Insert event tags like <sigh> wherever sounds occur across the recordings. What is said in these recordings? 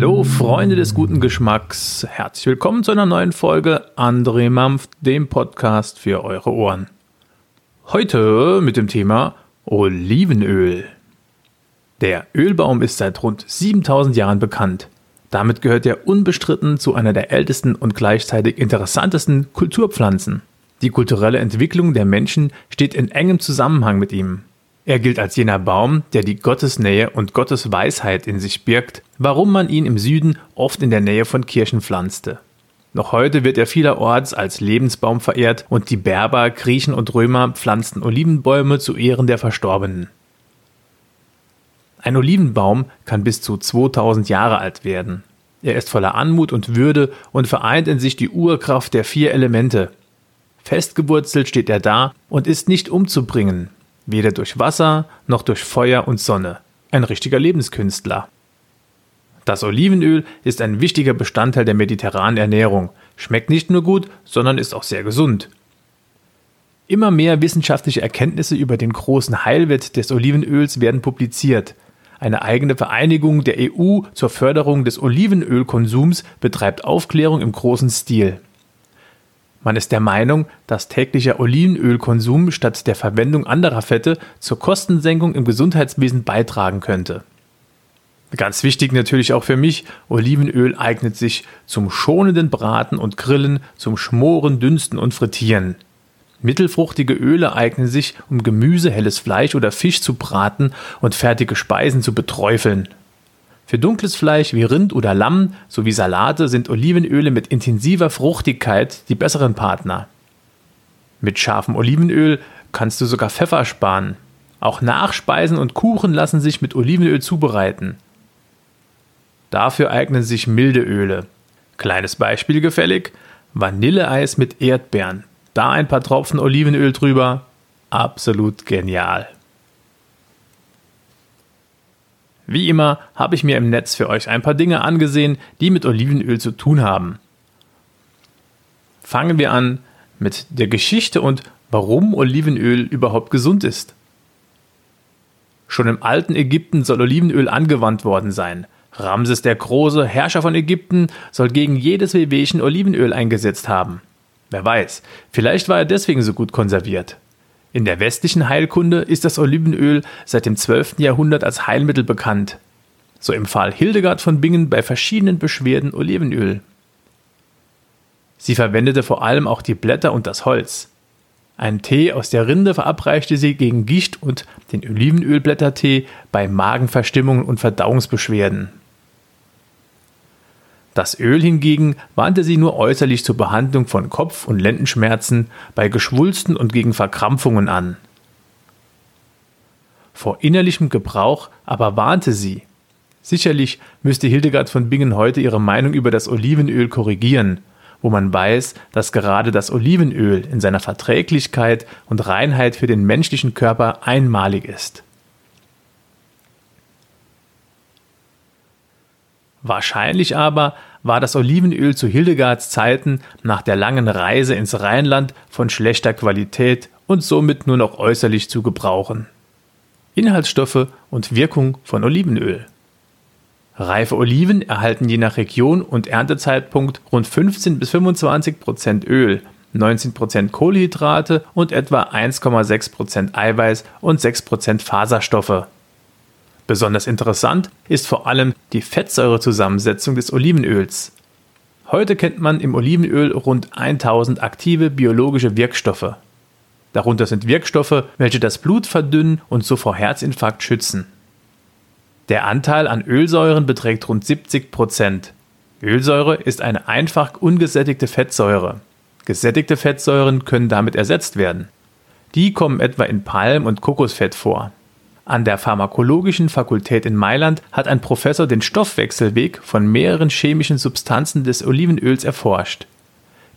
Hallo Freunde des guten Geschmacks, herzlich willkommen zu einer neuen Folge André Mampf, dem Podcast für eure Ohren. Heute mit dem Thema Olivenöl. Der Ölbaum ist seit rund 7000 Jahren bekannt. Damit gehört er unbestritten zu einer der ältesten und gleichzeitig interessantesten Kulturpflanzen. Die kulturelle Entwicklung der Menschen steht in engem Zusammenhang mit ihm. Er gilt als jener Baum, der die Gottesnähe und Gottesweisheit in sich birgt, warum man ihn im Süden oft in der Nähe von Kirchen pflanzte. Noch heute wird er vielerorts als Lebensbaum verehrt und die Berber, Griechen und Römer pflanzten Olivenbäume zu Ehren der Verstorbenen. Ein Olivenbaum kann bis zu 2000 Jahre alt werden. Er ist voller Anmut und Würde und vereint in sich die Urkraft der vier Elemente. Festgewurzelt steht er da und ist nicht umzubringen, weder durch Wasser noch durch Feuer und Sonne. Ein richtiger Lebenskünstler. Das Olivenöl ist ein wichtiger Bestandteil der mediterranen Ernährung, schmeckt nicht nur gut, sondern ist auch sehr gesund. Immer mehr wissenschaftliche Erkenntnisse über den großen Heilwert des Olivenöls werden publiziert. Eine eigene Vereinigung der EU zur Förderung des Olivenölkonsums betreibt Aufklärung im großen Stil. Man ist der Meinung, dass täglicher Olivenölkonsum statt der Verwendung anderer Fette zur Kostensenkung im Gesundheitswesen beitragen könnte. Ganz wichtig natürlich auch für mich, Olivenöl eignet sich zum schonenden Braten und Grillen, zum Schmoren, Dünsten und Frittieren. Mittelfruchtige Öle eignen sich, um Gemüse, helles Fleisch oder Fisch zu braten und fertige Speisen zu beträufeln. Für dunkles Fleisch wie Rind oder Lamm sowie Salate sind Olivenöle mit intensiver Fruchtigkeit die besseren Partner. Mit scharfem Olivenöl kannst du sogar Pfeffer sparen. Auch Nachspeisen und Kuchen lassen sich mit Olivenöl zubereiten. Dafür eignen sich milde Öle. Kleines Beispiel gefällig: Vanilleeis mit Erdbeeren. Da ein paar Tropfen Olivenöl drüber. Absolut genial. Wie immer habe ich mir im Netz für euch ein paar Dinge angesehen, die mit Olivenöl zu tun haben. Fangen wir an mit der Geschichte und warum Olivenöl überhaupt gesund ist. Schon im alten Ägypten soll Olivenöl angewandt worden sein. Ramses der Große, Herrscher von Ägypten, soll gegen jedes Wehwehchen Olivenöl eingesetzt haben. Wer weiß, vielleicht war er deswegen so gut konserviert. In der westlichen Heilkunde ist das Olivenöl seit dem 12. Jahrhundert als Heilmittel bekannt. So empfahl Hildegard von Bingen bei verschiedenen Beschwerden Olivenöl. Sie verwendete vor allem auch die Blätter und das Holz. Einen Tee aus der Rinde verabreichte sie gegen Gicht und den Olivenölblättertee bei Magenverstimmungen und Verdauungsbeschwerden. Das Öl hingegen warnte sie nur äußerlich zur Behandlung von Kopf- und Lendenschmerzen, bei Geschwulsten und gegen Verkrampfungen an. Vor innerlichem Gebrauch aber warnte sie. Sicherlich müsste Hildegard von Bingen heute ihre Meinung über das Olivenöl korrigieren, wo man weiß, dass gerade das Olivenöl in seiner Verträglichkeit und Reinheit für den menschlichen Körper einmalig ist. Wahrscheinlich aber war das Olivenöl zu Hildegards Zeiten nach der langen Reise ins Rheinland von schlechter Qualität und somit nur noch äußerlich zu gebrauchen. Inhaltsstoffe und Wirkung von Olivenöl. Reife Oliven erhalten je nach Region und Erntezeitpunkt rund 15 bis 25 Prozent Öl, 19 Prozent Kohlenhydrate und etwa 1,6 Prozent Eiweiß und 6 Prozent Faserstoffe. Besonders interessant ist vor allem die Fettsäurezusammensetzung des Olivenöls. Heute kennt man im Olivenöl rund 1000 aktive biologische Wirkstoffe. Darunter sind Wirkstoffe, welche das Blut verdünnen und so vor Herzinfarkt schützen. Der Anteil an Ölsäuren beträgt rund 70 Prozent. Ölsäure ist eine einfach ungesättigte Fettsäure. Gesättigte Fettsäuren können damit ersetzt werden. Die kommen etwa in Palm- und Kokosfett vor. An der Pharmakologischen Fakultät in Mailand hat ein Professor den Stoffwechselweg von mehreren chemischen Substanzen des Olivenöls erforscht.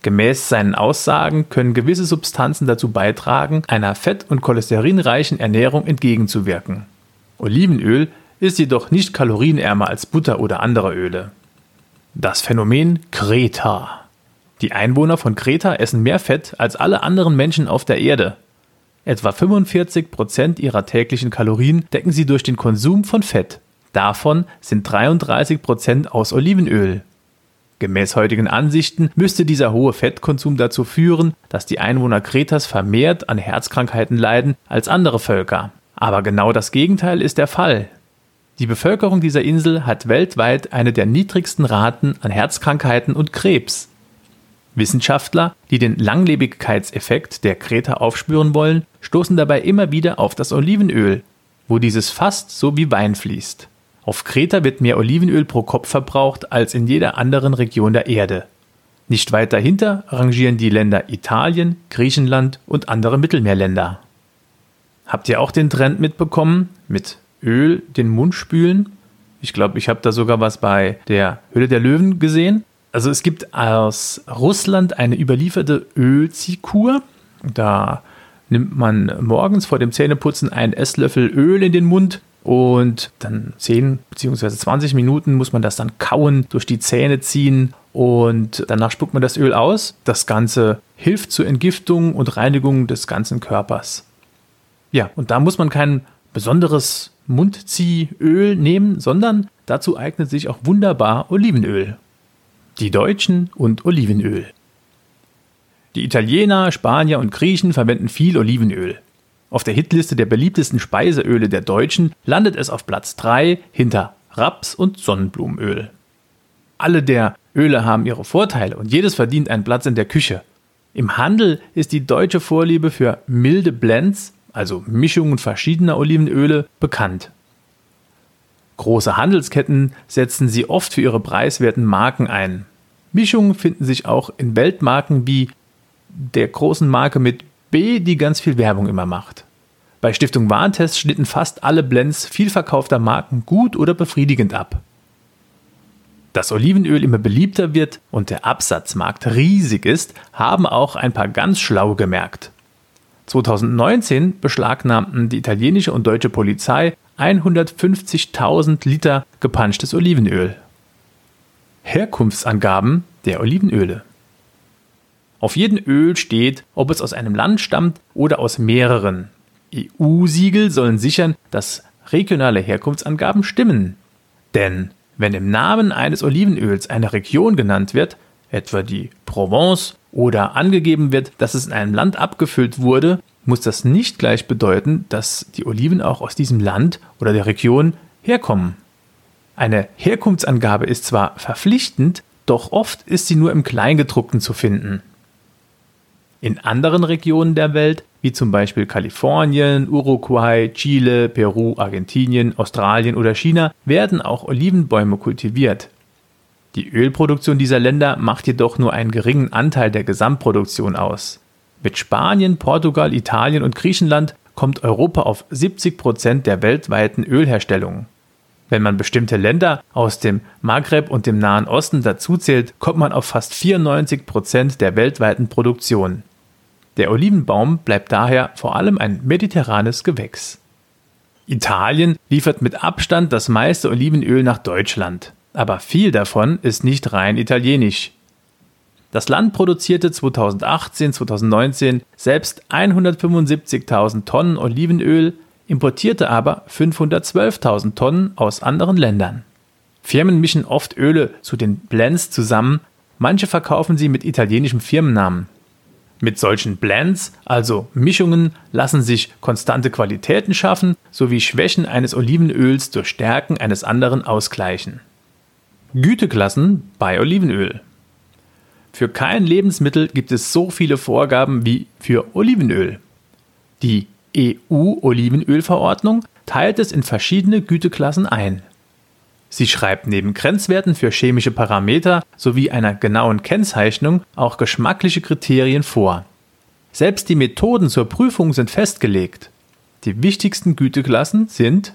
Gemäß seinen Aussagen können gewisse Substanzen dazu beitragen, einer fett- und cholesterinreichen Ernährung entgegenzuwirken. Olivenöl ist jedoch nicht kalorienärmer als Butter oder andere Öle. Das Phänomen Kreta. Die Einwohner von Kreta essen mehr Fett als alle anderen Menschen auf der Erde. Etwa 45 Prozent ihrer täglichen Kalorien decken sie durch den Konsum von Fett. Davon sind 33 Prozent aus Olivenöl. Gemäß heutigen Ansichten müsste dieser hohe Fettkonsum dazu führen, dass die Einwohner Kretas vermehrt an Herzkrankheiten leiden als andere Völker. Aber genau das Gegenteil ist der Fall. Die Bevölkerung dieser Insel hat weltweit eine der niedrigsten Raten an Herzkrankheiten und Krebs. Wissenschaftler, die den Langlebigkeitseffekt der Kreta aufspüren wollen, stoßen dabei immer wieder auf das Olivenöl, wo dieses fast so wie Wein fließt. Auf Kreta wird mehr Olivenöl pro Kopf verbraucht als in jeder anderen Region der Erde. Nicht weit dahinter rangieren die Länder Italien, Griechenland und andere Mittelmeerländer. Habt ihr auch den Trend mitbekommen, mit Öl den Mund spülen? Ich glaube, ich habe da sogar was bei der Höhle der Löwen gesehen. Also es gibt aus Russland eine überlieferte Ölziehkur. Da nimmt man morgens vor dem Zähneputzen einen Esslöffel Öl in den Mund und dann 10 bzw. 20 Minuten muss man das dann kauen, durch die Zähne ziehen und danach spuckt man das Öl aus. Das Ganze hilft zur Entgiftung und Reinigung des ganzen Körpers. Ja, und da muss man kein besonderes Mundziehöl nehmen, sondern dazu eignet sich auch wunderbar Olivenöl. Die Deutschen und Olivenöl. Die Italiener, Spanier und Griechen verwenden viel Olivenöl. Auf der Hitliste der beliebtesten Speiseöle der Deutschen landet es auf Platz 3 hinter Raps- und Sonnenblumenöl. Alle der Öle haben ihre Vorteile und jedes verdient einen Platz in der Küche. Im Handel ist die deutsche Vorliebe für milde Blends, also Mischungen verschiedener Olivenöle, bekannt. Große Handelsketten setzen sie oft für ihre preiswerten Marken ein. Mischungen finden sich auch in Weltmarken wie der großen Marke mit B, die ganz viel Werbung immer macht. Bei Stiftung Warentest schnitten fast alle Blends vielverkaufter Marken gut oder befriedigend ab. Dass Olivenöl immer beliebter wird und der Absatzmarkt riesig ist, haben auch ein paar ganz schlau gemerkt. 2019 beschlagnahmten die italienische und deutsche Polizei 150.000 Liter gepanschtes Olivenöl. Herkunftsangaben der Olivenöle. Auf jedem Öl steht, ob es aus einem Land stammt oder aus mehreren. EU-Siegel sollen sichern, dass regionale Herkunftsangaben stimmen. Denn wenn im Namen eines Olivenöls eine Region genannt wird, etwa die Provence, oder angegeben wird, dass es in einem Land abgefüllt wurde, muss das nicht gleich bedeuten, dass die Oliven auch aus diesem Land oder der Region herkommen. Eine Herkunftsangabe ist zwar verpflichtend, doch oft ist sie nur im Kleingedruckten zu finden. In anderen Regionen der Welt, wie zum Beispiel Kalifornien, Uruguay, Chile, Peru, Argentinien, Australien oder China, werden auch Olivenbäume kultiviert. Die Ölproduktion dieser Länder macht jedoch nur einen geringen Anteil der Gesamtproduktion aus. Mit Spanien, Portugal, Italien und Griechenland kommt Europa auf 70 Prozent der weltweiten Ölherstellung. Wenn man bestimmte Länder aus dem Maghreb und dem Nahen Osten dazuzählt, kommt man auf fast 94 Prozent der weltweiten Produktion. Der Olivenbaum bleibt daher vor allem ein mediterranes Gewächs. Italien liefert mit Abstand das meiste Olivenöl nach Deutschland, aber viel davon ist nicht rein italienisch. Das Land produzierte 2018-2019 selbst 175.000 Tonnen Olivenöl, importierte aber 512.000 Tonnen aus anderen Ländern. Firmen mischen oft Öle zu den Blends zusammen, manche verkaufen sie mit italienischem Firmennamen. Mit solchen Blends, also Mischungen, lassen sich konstante Qualitäten schaffen sowie Schwächen eines Olivenöls durch Stärken eines anderen ausgleichen. Güteklassen bei Olivenöl. Für kein Lebensmittel gibt es so viele Vorgaben wie für Olivenöl. Die EU-Olivenölverordnung teilt es in verschiedene Güteklassen ein. Sie schreibt neben Grenzwerten für chemische Parameter sowie einer genauen Kennzeichnung auch geschmackliche Kriterien vor. Selbst die Methoden zur Prüfung sind festgelegt. Die wichtigsten Güteklassen sind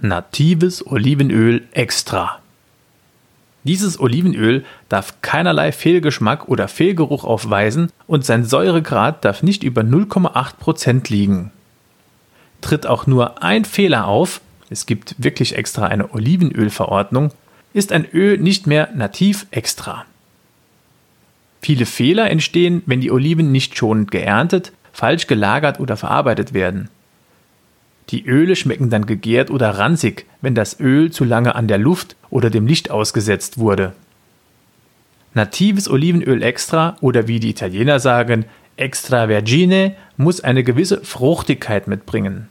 natives Olivenöl extra. Dieses Olivenöl darf keinerlei Fehlgeschmack oder Fehlgeruch aufweisen und sein Säuregrad darf nicht über 0,8% liegen. Tritt auch nur ein Fehler auf, es gibt wirklich extra eine Olivenölverordnung, ist ein Öl nicht mehr nativ extra. Viele Fehler entstehen, wenn die Oliven nicht schonend geerntet, falsch gelagert oder verarbeitet werden. Die Öle schmecken dann gegärt oder ranzig, wenn das Öl zu lange an der Luft oder dem Licht ausgesetzt wurde. Natives Olivenöl extra oder wie die Italiener sagen, extra vergine muss eine gewisse Fruchtigkeit mitbringen.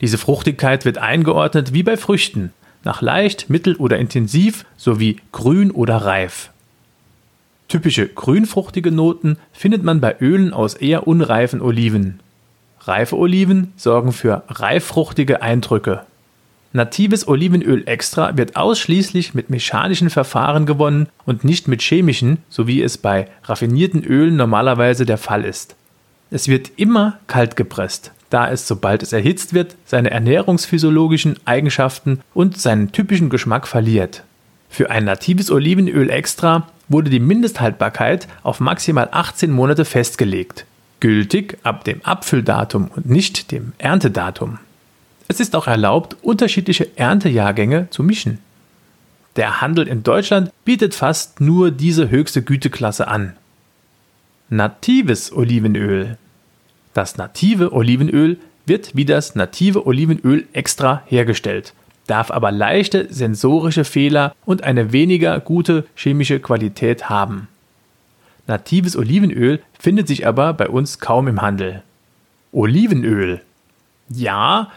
Diese Fruchtigkeit wird eingeordnet wie bei Früchten, nach leicht, mittel oder intensiv sowie grün oder reif. Typische grünfruchtige Noten findet man bei Ölen aus eher unreifen Oliven. Reife Oliven sorgen für reiffruchtige Eindrücke. Natives Olivenöl extra wird ausschließlich mit mechanischen Verfahren gewonnen und nicht mit chemischen, so wie es bei raffinierten Ölen normalerweise der Fall ist. Es wird immer kalt gepresst, da es, sobald es erhitzt wird, seine ernährungsphysiologischen Eigenschaften und seinen typischen Geschmack verliert. Für ein natives Olivenöl extra wurde die Mindesthaltbarkeit auf maximal 18 Monate festgelegt, gültig ab dem Abfülldatum und nicht dem Erntedatum. Es ist auch erlaubt, unterschiedliche Erntejahrgänge zu mischen. Der Handel in Deutschland bietet fast nur diese höchste Güteklasse an. Natives Olivenöl. Das native Olivenöl wird wie das native Olivenöl extra hergestellt, darf aber leichte sensorische Fehler und eine weniger gute chemische Qualität haben. Natives Olivenöl findet sich aber bei uns kaum im Handel. Olivenöl. Ja,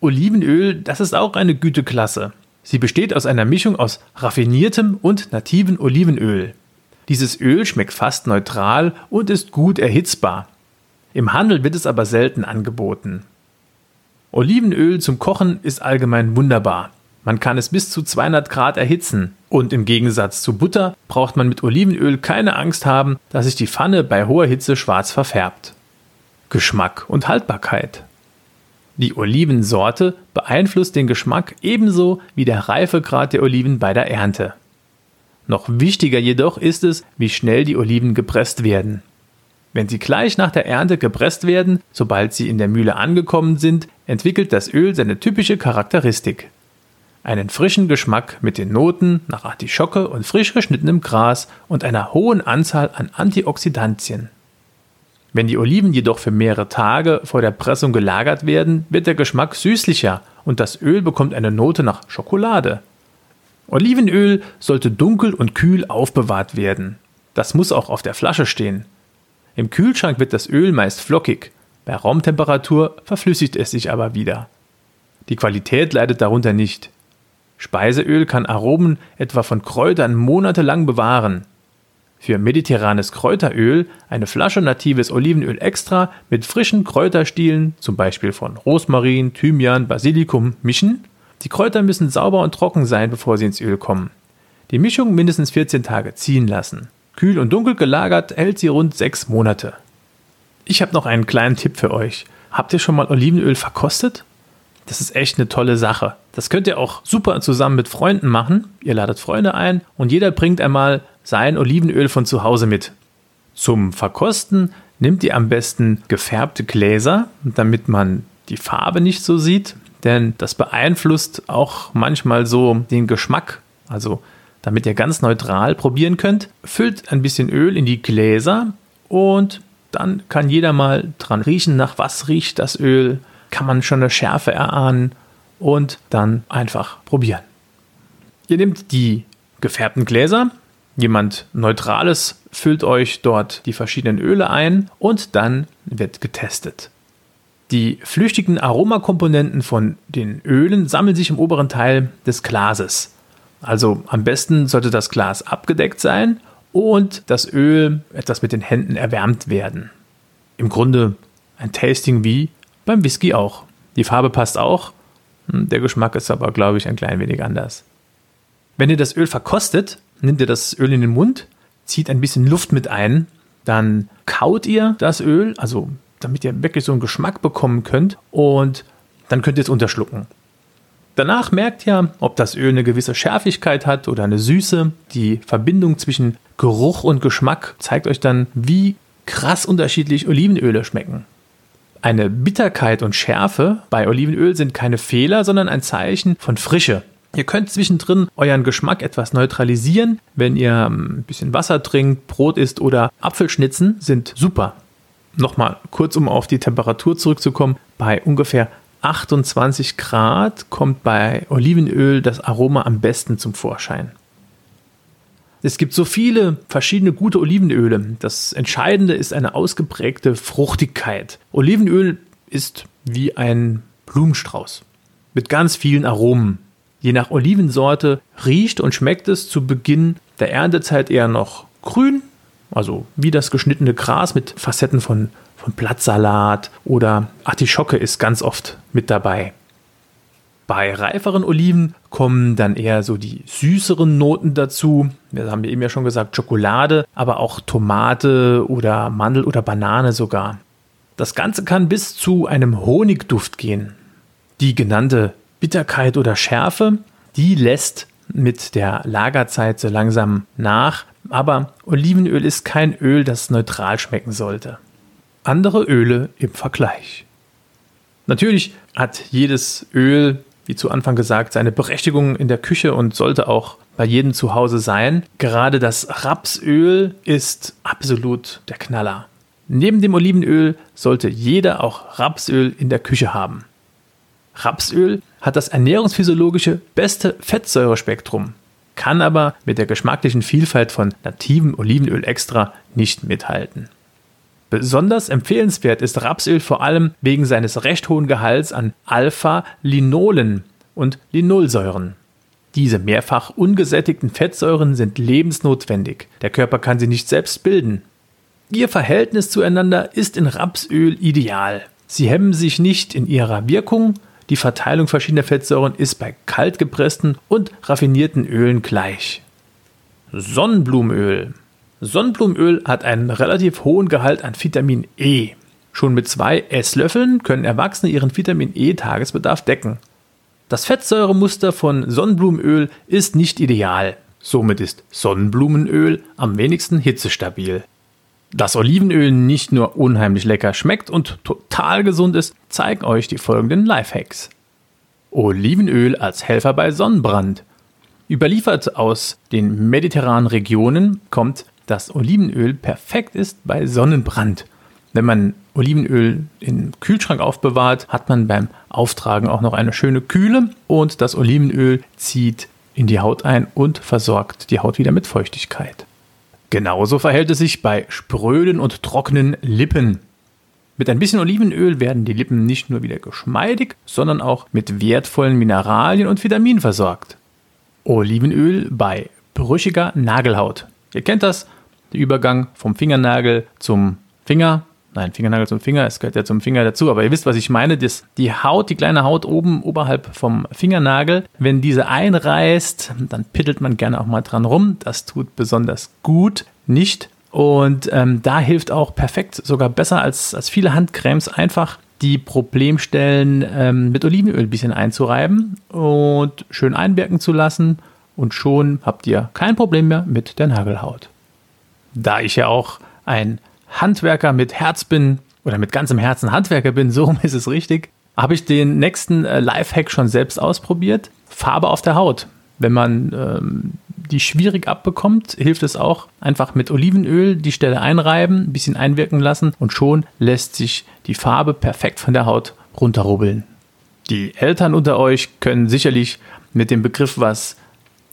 Olivenöl, das ist auch eine Güteklasse. Sie besteht aus einer Mischung aus raffiniertem und nativen Olivenöl. Dieses Öl schmeckt fast neutral und ist gut erhitzbar. Im Handel wird es aber selten angeboten. Olivenöl zum Kochen ist allgemein wunderbar. Man kann es bis zu 200 Grad erhitzen und im Gegensatz zu Butter braucht man mit Olivenöl keine Angst haben, dass sich die Pfanne bei hoher Hitze schwarz verfärbt. Geschmack und Haltbarkeit. Die Olivensorte beeinflusst den Geschmack ebenso wie der Reifegrad der Oliven bei der Ernte. Noch wichtiger jedoch ist es, wie schnell die Oliven gepresst werden. Wenn sie gleich nach der Ernte gepresst werden, sobald sie in der Mühle angekommen sind, entwickelt das Öl seine typische Charakteristik. Einen frischen Geschmack mit den Noten nach Artischocke und frisch geschnittenem Gras und einer hohen Anzahl an Antioxidantien. Wenn die Oliven jedoch für mehrere Tage vor der Pressung gelagert werden, wird der Geschmack süßlicher und das Öl bekommt eine Note nach Schokolade. Olivenöl sollte dunkel und kühl aufbewahrt werden. Das muss auch auf der Flasche stehen. Im Kühlschrank wird das Öl meist flockig, bei Raumtemperatur verflüssigt es sich aber wieder. Die Qualität leidet darunter nicht. Speiseöl kann Aromen etwa von Kräutern monatelang bewahren. Für mediterranes Kräuteröl eine Flasche natives Olivenöl extra mit frischen Kräuterstielen, zum Beispiel von Rosmarin, Thymian, Basilikum, mischen. Die Kräuter müssen sauber und trocken sein, bevor sie ins Öl kommen. Die Mischung mindestens 14 Tage ziehen lassen. Kühl und dunkel gelagert hält sie rund 6 Monate. Ich habe noch einen kleinen Tipp für euch. Habt ihr schon mal Olivenöl verkostet? Das ist echt eine tolle Sache. Das könnt ihr auch super zusammen mit Freunden machen. Ihr ladet Freunde ein und jeder bringt einmal sein Olivenöl von zu Hause mit. Zum Verkosten nimmt ihr am besten gefärbte Gläser, damit man die Farbe nicht so sieht, denn das beeinflusst auch manchmal so den Geschmack. Also damit ihr ganz neutral probieren könnt, füllt ein bisschen Öl in die Gläser und dann kann jeder mal dran riechen, nach was riecht das Öl, kann man schon eine Schärfe erahnen und dann einfach probieren. Ihr nehmt die gefärbten Gläser, Jemand Neutrales füllt euch dort die verschiedenen Öle ein und dann wird getestet. Die flüchtigen Aromakomponenten von den Ölen sammeln sich im oberen Teil des Glases. Also am besten sollte das Glas abgedeckt sein und das Öl etwas mit den Händen erwärmt werden. Im Grunde ein Tasting wie beim Whisky auch. Die Farbe passt auch, hm, der Geschmack ist aber, glaube ich, ein klein wenig anders. Wenn ihr das Öl verkostet, nehmt ihr das Öl in den Mund, zieht ein bisschen Luft mit ein, dann kaut ihr das Öl, also damit ihr wirklich so einen Geschmack bekommen könnt und dann könnt ihr es unterschlucken. Danach merkt ihr, ob das Öl eine gewisse Schärfigkeit hat oder eine Süße. Die Verbindung zwischen Geruch und Geschmack zeigt euch dann, wie krass unterschiedlich Olivenöle schmecken. Eine Bitterkeit und Schärfe bei Olivenöl sind keine Fehler, sondern ein Zeichen von Frische. Ihr könnt zwischendrin euren Geschmack etwas neutralisieren. Wenn ihr ähm, ein bisschen Wasser trinkt, Brot isst oder Apfelschnitzen sind super. Nochmal kurz, um auf die Temperatur zurückzukommen. Bei ungefähr 28 Grad kommt bei Olivenöl das Aroma am besten zum Vorschein. Es gibt so viele verschiedene gute Olivenöle. Das Entscheidende ist eine ausgeprägte Fruchtigkeit. Olivenöl ist wie ein Blumenstrauß mit ganz vielen Aromen. Je nach Olivensorte riecht und schmeckt es zu Beginn der Erntezeit eher noch grün, also wie das geschnittene Gras mit Facetten von, von Blattsalat oder Artischocke ist ganz oft mit dabei. Bei reiferen Oliven kommen dann eher so die süßeren Noten dazu. Wir haben eben ja schon gesagt, Schokolade, aber auch Tomate oder Mandel oder Banane sogar. Das Ganze kann bis zu einem Honigduft gehen. Die genannte Bitterkeit oder Schärfe, die lässt mit der Lagerzeit so langsam nach, aber Olivenöl ist kein Öl, das neutral schmecken sollte. Andere Öle im Vergleich. Natürlich hat jedes Öl, wie zu Anfang gesagt, seine Berechtigung in der Küche und sollte auch bei jedem zu Hause sein. Gerade das Rapsöl ist absolut der Knaller. Neben dem Olivenöl sollte jeder auch Rapsöl in der Küche haben. Rapsöl hat das ernährungsphysiologische beste Fettsäurespektrum, kann aber mit der geschmacklichen Vielfalt von nativem Olivenöl extra nicht mithalten. Besonders empfehlenswert ist Rapsöl vor allem wegen seines recht hohen Gehalts an Alpha-Linolen und Linolsäuren. Diese mehrfach ungesättigten Fettsäuren sind lebensnotwendig. Der Körper kann sie nicht selbst bilden. Ihr Verhältnis zueinander ist in Rapsöl ideal. Sie hemmen sich nicht in ihrer Wirkung, die Verteilung verschiedener Fettsäuren ist bei kaltgepressten und raffinierten Ölen gleich. Sonnenblumenöl. Sonnenblumenöl hat einen relativ hohen Gehalt an Vitamin E. Schon mit zwei Esslöffeln können Erwachsene ihren Vitamin E-Tagesbedarf decken. Das Fettsäuremuster von Sonnenblumenöl ist nicht ideal. Somit ist Sonnenblumenöl am wenigsten hitzestabil. Dass Olivenöl nicht nur unheimlich lecker schmeckt und total gesund ist, zeigen euch die folgenden Lifehacks. Olivenöl als Helfer bei Sonnenbrand. Überliefert aus den mediterranen Regionen kommt, dass Olivenöl perfekt ist bei Sonnenbrand. Wenn man Olivenöl im Kühlschrank aufbewahrt, hat man beim Auftragen auch noch eine schöne Kühle und das Olivenöl zieht in die Haut ein und versorgt die Haut wieder mit Feuchtigkeit. Genauso verhält es sich bei spröden und trockenen Lippen. Mit ein bisschen Olivenöl werden die Lippen nicht nur wieder geschmeidig, sondern auch mit wertvollen Mineralien und Vitaminen versorgt. Olivenöl bei brüchiger Nagelhaut. Ihr kennt das, der Übergang vom Fingernagel zum Finger Nein, Fingernagel zum Finger, es gehört ja zum Finger dazu, aber ihr wisst, was ich meine. Das, die Haut, die kleine Haut oben oberhalb vom Fingernagel, wenn diese einreißt, dann pittelt man gerne auch mal dran rum. Das tut besonders gut, nicht. Und ähm, da hilft auch perfekt, sogar besser als, als viele Handcremes, einfach die Problemstellen ähm, mit Olivenöl ein bisschen einzureiben und schön einwirken zu lassen. Und schon habt ihr kein Problem mehr mit der Nagelhaut. Da ich ja auch ein Handwerker mit Herz bin oder mit ganzem Herzen Handwerker bin, so ist es richtig, habe ich den nächsten äh, Lifehack schon selbst ausprobiert. Farbe auf der Haut. Wenn man ähm, die schwierig abbekommt, hilft es auch einfach mit Olivenöl die Stelle einreiben, ein bisschen einwirken lassen und schon lässt sich die Farbe perfekt von der Haut runterrubbeln. Die Eltern unter euch können sicherlich mit dem Begriff was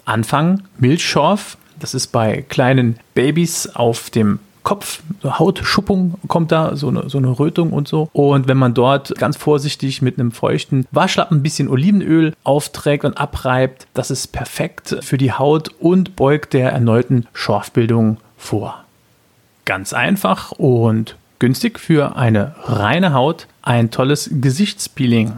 anfangen. Milchschorf, das ist bei kleinen Babys auf dem Kopf, so Hautschuppung kommt da, so eine, so eine Rötung und so. Und wenn man dort ganz vorsichtig mit einem feuchten Waschlappen ein bisschen Olivenöl aufträgt und abreibt, das ist perfekt für die Haut und beugt der erneuten Schorfbildung vor. Ganz einfach und günstig für eine reine Haut ein tolles Gesichtspeeling.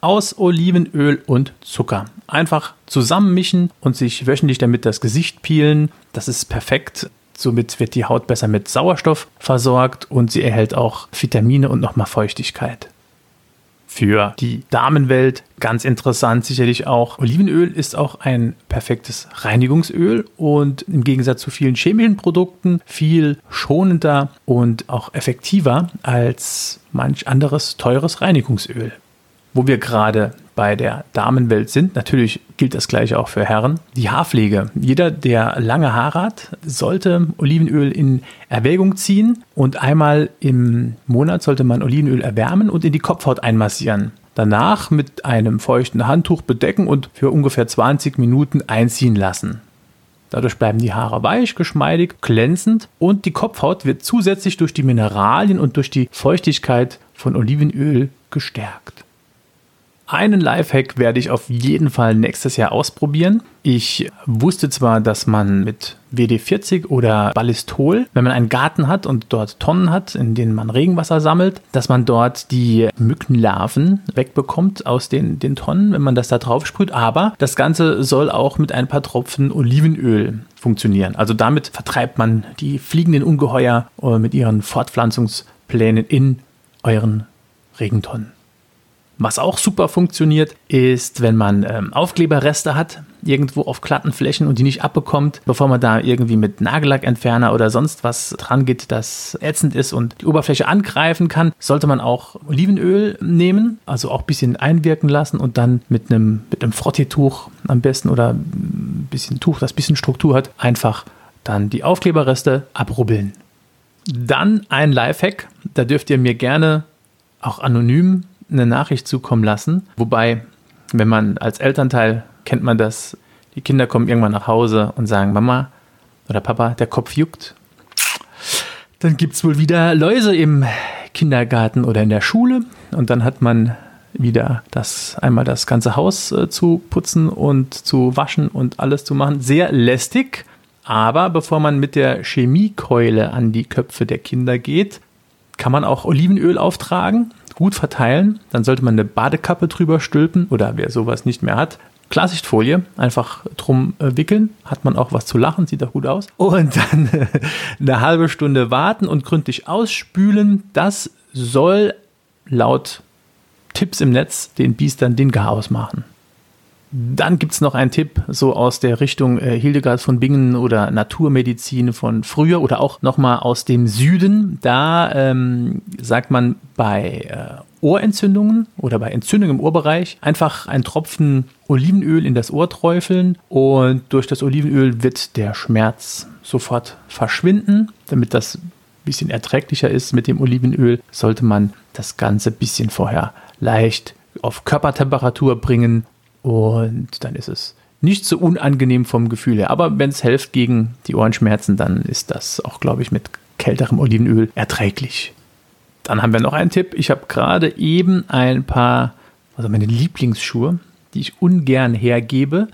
Aus Olivenöl und Zucker. Einfach zusammenmischen und sich wöchentlich damit das Gesicht peelen. Das ist perfekt. Somit wird die Haut besser mit Sauerstoff versorgt und sie erhält auch Vitamine und nochmal Feuchtigkeit. Für die Damenwelt ganz interessant sicherlich auch. Olivenöl ist auch ein perfektes Reinigungsöl und im Gegensatz zu vielen chemischen Produkten viel schonender und auch effektiver als manch anderes teures Reinigungsöl. Wo wir gerade bei der Damenwelt sind, natürlich gilt das gleiche auch für Herren, die Haarpflege. Jeder, der lange Haare hat, sollte Olivenöl in Erwägung ziehen und einmal im Monat sollte man Olivenöl erwärmen und in die Kopfhaut einmassieren. Danach mit einem feuchten Handtuch bedecken und für ungefähr 20 Minuten einziehen lassen. Dadurch bleiben die Haare weich, geschmeidig, glänzend und die Kopfhaut wird zusätzlich durch die Mineralien und durch die Feuchtigkeit von Olivenöl gestärkt. Einen Lifehack werde ich auf jeden Fall nächstes Jahr ausprobieren. Ich wusste zwar, dass man mit WD-40 oder Ballistol, wenn man einen Garten hat und dort Tonnen hat, in denen man Regenwasser sammelt, dass man dort die Mückenlarven wegbekommt aus den, den Tonnen, wenn man das da drauf sprüht. Aber das Ganze soll auch mit ein paar Tropfen Olivenöl funktionieren. Also damit vertreibt man die fliegenden Ungeheuer äh, mit ihren Fortpflanzungsplänen in euren Regentonnen. Was auch super funktioniert, ist, wenn man ähm, Aufkleberreste hat, irgendwo auf glatten Flächen und die nicht abbekommt, bevor man da irgendwie mit Nagellackentferner oder sonst was dran geht, das ätzend ist und die Oberfläche angreifen kann, sollte man auch Olivenöl nehmen, also auch ein bisschen einwirken lassen und dann mit einem, mit einem Frotteetuch am besten oder ein bisschen Tuch, das ein bisschen Struktur hat, einfach dann die Aufkleberreste abrubbeln. Dann ein Lifehack, da dürft ihr mir gerne auch anonym eine Nachricht zukommen lassen. Wobei, wenn man als Elternteil kennt man das, die Kinder kommen irgendwann nach Hause und sagen, Mama oder Papa, der Kopf juckt. Dann gibt es wohl wieder Läuse im Kindergarten oder in der Schule. Und dann hat man wieder das einmal das ganze Haus äh, zu putzen und zu waschen und alles zu machen. Sehr lästig. Aber bevor man mit der Chemiekeule an die Köpfe der Kinder geht, kann man auch Olivenöl auftragen gut verteilen. Dann sollte man eine Badekappe drüber stülpen oder wer sowas nicht mehr hat, Klarsichtfolie einfach drum äh, wickeln, hat man auch was zu lachen, sieht auch gut aus. Und dann eine halbe Stunde warten und gründlich ausspülen. Das soll laut Tipps im Netz den Biestern den Garaus machen. Dann gibt es noch einen Tipp, so aus der Richtung äh, Hildegard von Bingen oder Naturmedizin von früher oder auch nochmal aus dem Süden. Da ähm, sagt man bei äh, Ohrentzündungen oder bei Entzündungen im Ohrbereich einfach einen Tropfen Olivenöl in das Ohr träufeln und durch das Olivenöl wird der Schmerz sofort verschwinden. Damit das ein bisschen erträglicher ist mit dem Olivenöl, sollte man das Ganze ein bisschen vorher leicht auf Körpertemperatur bringen und dann ist es nicht so unangenehm vom Gefühl her. Aber wenn es hilft gegen die Ohrenschmerzen, dann ist das auch, glaube ich, mit kälterem Olivenöl erträglich. Dann haben wir noch einen Tipp. Ich habe gerade eben ein paar, also meine Lieblingsschuhe, die ich ungern hergebe.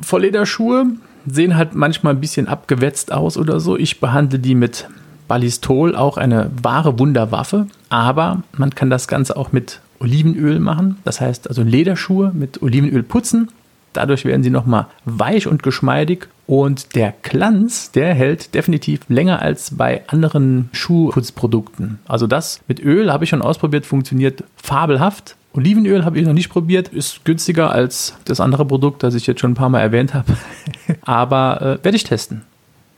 Volllederschuhe sehen halt manchmal ein bisschen abgewetzt aus oder so. Ich behandle die mit Ballistol, auch eine wahre Wunderwaffe. Aber man kann das Ganze auch mit Olivenöl machen. Das heißt also Lederschuhe mit Olivenöl putzen. Dadurch werden sie nochmal weich und geschmeidig und der Glanz, der hält definitiv länger als bei anderen Schuhputzprodukten. Also das mit Öl habe ich schon ausprobiert, funktioniert fabelhaft. Olivenöl habe ich noch nicht probiert, ist günstiger als das andere Produkt, das ich jetzt schon ein paar Mal erwähnt habe. <laughs> Aber äh, werde ich testen.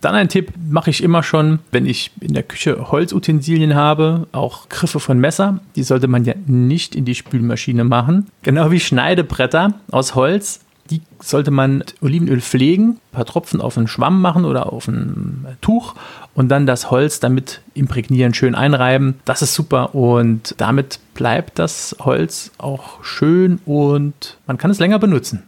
Dann ein Tipp mache ich immer schon, wenn ich in der Küche Holzutensilien habe, auch Griffe von Messer. Die sollte man ja nicht in die Spülmaschine machen. Genau wie Schneidebretter aus Holz. Die sollte man mit Olivenöl pflegen, ein paar Tropfen auf einen Schwamm machen oder auf ein Tuch und dann das Holz damit imprägnieren, schön einreiben. Das ist super und damit bleibt das Holz auch schön und man kann es länger benutzen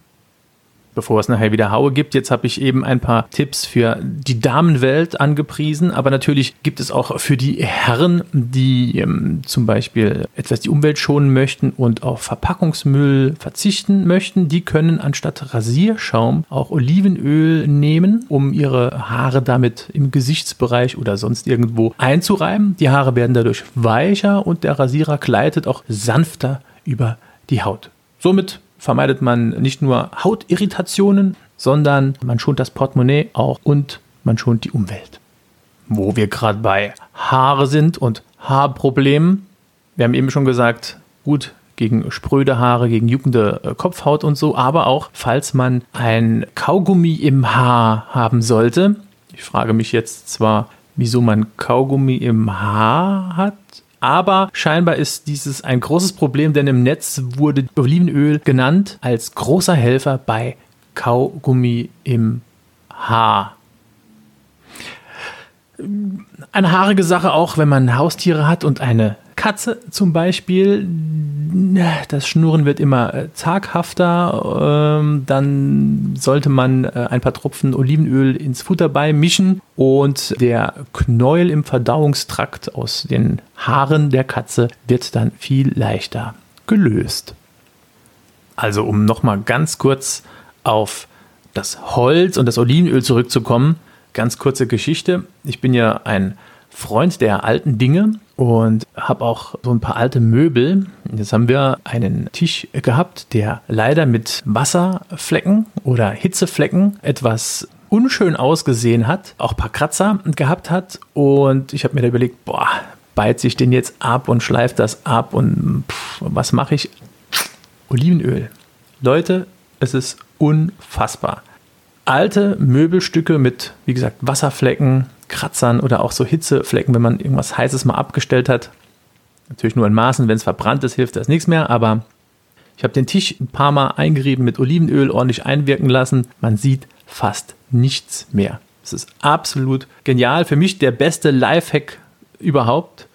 bevor es nachher wieder Haue gibt. Jetzt habe ich eben ein paar Tipps für die Damenwelt angepriesen, aber natürlich gibt es auch für die Herren, die ähm, zum Beispiel etwas die Umwelt schonen möchten und auf Verpackungsmüll verzichten möchten. Die können anstatt Rasierschaum auch Olivenöl nehmen, um ihre Haare damit im Gesichtsbereich oder sonst irgendwo einzureiben. Die Haare werden dadurch weicher und der Rasierer gleitet auch sanfter über die Haut. Somit vermeidet man nicht nur Hautirritationen, sondern man schont das Portemonnaie auch und man schont die Umwelt. Wo wir gerade bei Haare sind und Haarproblemen. Wir haben eben schon gesagt, gut gegen spröde Haare, gegen juckende äh, Kopfhaut und so, aber auch falls man ein Kaugummi im Haar haben sollte. Ich frage mich jetzt zwar, wieso man Kaugummi im Haar hat, Aber scheinbar ist dieses ein großes Problem, denn im Netz wurde Olivenöl genannt als großer Helfer bei Kaugummi im Haar. Eine haarige Sache auch, wenn man Haustiere hat und eine Katze zum Beispiel, das Schnurren wird immer äh, zaghafter. Ähm, dann sollte man äh, ein paar Tropfen Olivenöl ins Futter beimischen und der Knäuel im Verdauungstrakt aus den Haaren der Katze wird dann viel leichter gelöst. Also um nochmal ganz kurz auf das Holz und das Olivenöl zurückzukommen, ganz kurze Geschichte. Ich bin ja ein Freund der alten Dinge und habe auch so ein paar alte Möbel. Jetzt haben wir einen Tisch gehabt, der leider mit Wasserflecken oder Hitzeflecken etwas unschön ausgesehen hat, auch ein paar Kratzer gehabt hat und ich habe mir da überlegt, boah, beizt sich den jetzt ab und schleift das ab und pff, was mache ich? Olivenöl. Leute, es ist unfassbar. Alte Möbelstücke mit, wie gesagt, Wasserflecken, Kratzern oder auch so Hitzeflecken, wenn man irgendwas Heißes mal abgestellt hat. Natürlich nur in Maßen, wenn es verbrannt ist, hilft das nichts mehr, aber ich habe den Tisch ein paar Mal eingerieben mit Olivenöl, ordentlich einwirken lassen. Man sieht fast nichts mehr. Es ist absolut genial. Für mich der beste Lifehack überhaupt.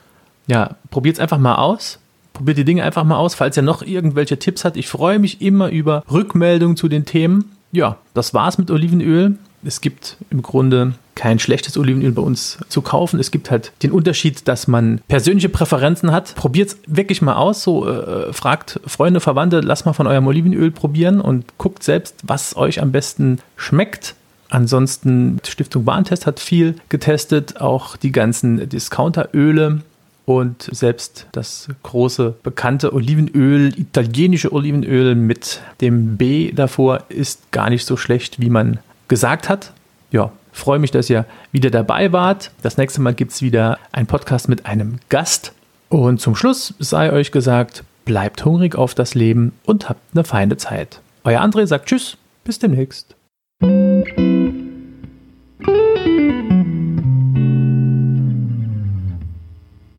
Ja, probiert es einfach mal aus. Probiert die Dinge einfach mal aus, falls ihr noch irgendwelche Tipps habt. Ich freue mich immer über Rückmeldungen zu den Themen. Ja, das war's mit Olivenöl. Es gibt im Grunde kein schlechtes Olivenöl bei uns zu kaufen. Es gibt halt den Unterschied, dass man persönliche Präferenzen hat. Probiert es wirklich mal aus. So äh, fragt Freunde, Verwandte, lasst mal von eurem Olivenöl probieren und guckt selbst, was euch am besten schmeckt. Ansonsten, Stiftung Warentest hat viel getestet, auch die ganzen Discounteröle und selbst das große bekannte Olivenöl, italienische Olivenöl mit dem B davor, ist gar nicht so schlecht, wie man gesagt hat. Ja, freue mich, dass ihr wieder dabei wart. Das nächste Mal gibt es wieder einen Podcast mit einem Gast. Und zum Schluss sei euch gesagt, bleibt hungrig auf das Leben und habt eine feine Zeit. Euer André sagt Tschüss, bis demnächst.